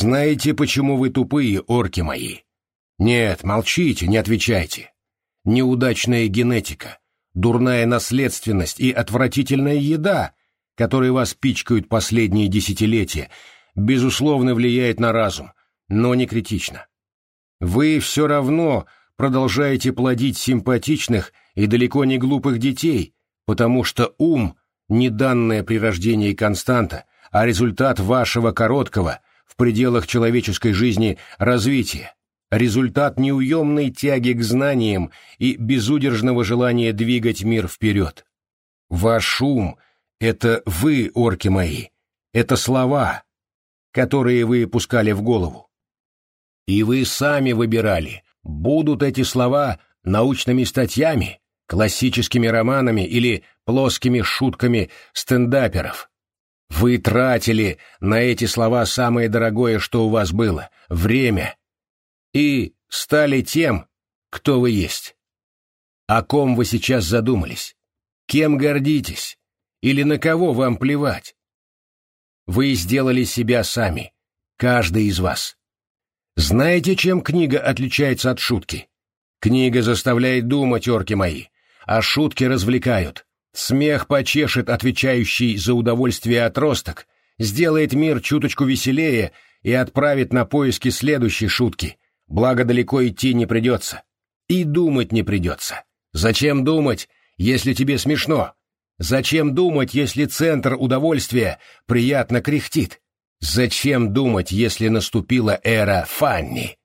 Знаете, почему вы тупые, орки мои? Нет, молчите, не отвечайте. Неудачная генетика, дурная наследственность и отвратительная еда, которые вас пичкают последние десятилетия, безусловно влияет на разум, но не критично. Вы все равно продолжаете плодить симпатичных и далеко не глупых детей, потому что ум – не данное при рождении константа, а результат вашего короткого, в пределах человеческой жизни, развития, результат неуемной тяги к знаниям и безудержного желания двигать мир вперед. Ваш ум — это вы, орки мои, это слова, которые вы пускали в голову. И вы сами выбирали, будут эти слова научными статьями, классическими романами или плоскими шутками стендаперов. Вы тратили на эти слова самое дорогое, что у вас было — время, и стали тем, кто вы есть. О ком вы сейчас задумались? Кем гордитесь? Или на кого вам плевать? Вы сделали себя сами, каждый из вас. Знаете, чем книга отличается от шутки? Книга заставляет думать, орки мои, а шутки развлекают. Смех почешет отвечающий за удовольствие отросток, сделает мир чуточку веселее и отправит на поиски следующей шутки, благо далеко идти не придется. И думать не придется. Зачем думать, если тебе смешно? Зачем думать, если центр удовольствия приятно кряхтит? Зачем думать, если наступила эра Фанни?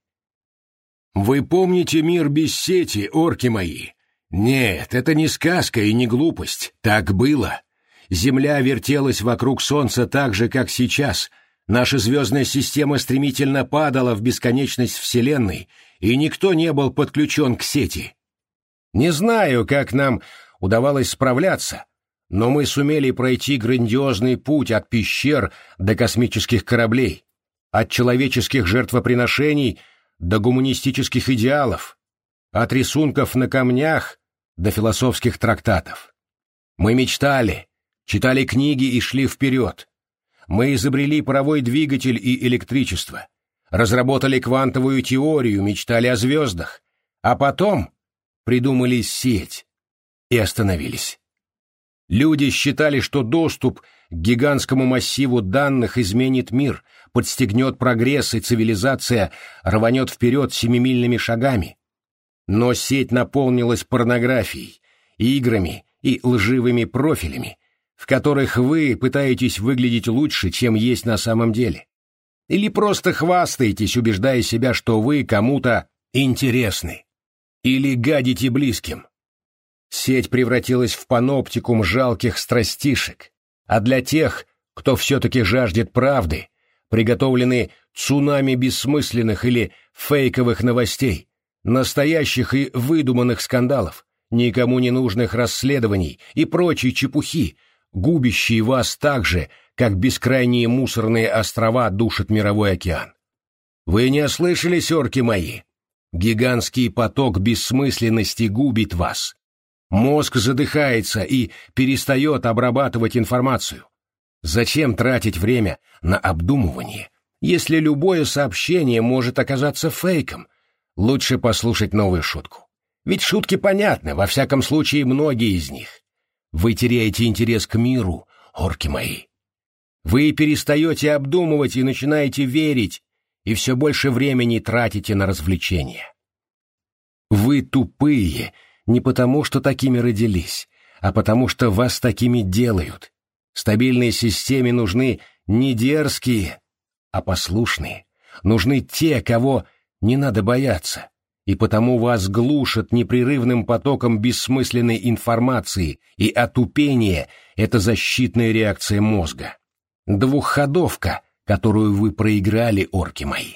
Вы помните мир без сети, орки мои? Нет, это не сказка и не глупость. Так было. Земля вертелась вокруг Солнца так же, как сейчас — Наша звездная система стремительно падала в бесконечность Вселенной, и никто не был подключен к сети. Не знаю, как нам удавалось справляться, но мы сумели пройти грандиозный путь от пещер до космических кораблей, от человеческих жертвоприношений до гуманистических идеалов, от рисунков на камнях до философских трактатов. Мы мечтали, читали книги и шли вперед, мы изобрели паровой двигатель и электричество, разработали квантовую теорию, мечтали о звездах, а потом придумали сеть и остановились. Люди считали, что доступ к гигантскому массиву данных изменит мир, подстегнет прогресс и цивилизация рванет вперед семимильными шагами. Но сеть наполнилась порнографией, играми и лживыми профилями, в которых вы пытаетесь выглядеть лучше, чем есть на самом деле. Или просто хвастаетесь, убеждая себя, что вы кому-то интересны. Или гадите близким. Сеть превратилась в паноптикум жалких страстишек, а для тех, кто все-таки жаждет правды, приготовлены цунами бессмысленных или фейковых новостей, настоящих и выдуманных скандалов, никому не нужных расследований и прочей чепухи, губящие вас так же, как бескрайние мусорные острова душат мировой океан. Вы не ослышались, орки мои? Гигантский поток бессмысленности губит вас. Мозг задыхается и перестает обрабатывать информацию. Зачем тратить время на обдумывание, если любое сообщение может оказаться фейком? Лучше послушать новую шутку. Ведь шутки понятны, во всяком случае, многие из них. Вы теряете интерес к миру, орки мои. Вы перестаете обдумывать и начинаете верить, и все больше времени тратите на развлечения. Вы тупые не потому, что такими родились, а потому, что вас такими делают. Стабильной системе нужны не дерзкие, а послушные. Нужны те, кого не надо бояться, и потому вас глушат непрерывным потоком бессмысленной информации, и отупение — это защитная реакция мозга. Двухходовка, которую вы проиграли, орки мои.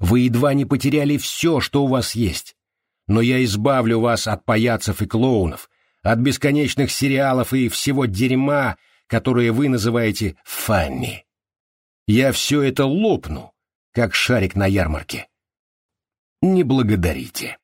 Вы едва не потеряли все, что у вас есть. Но я избавлю вас от паяцев и клоунов, от бесконечных сериалов и всего дерьма, которое вы называете «фанни». Я все это лопну, как шарик на ярмарке не благодарите.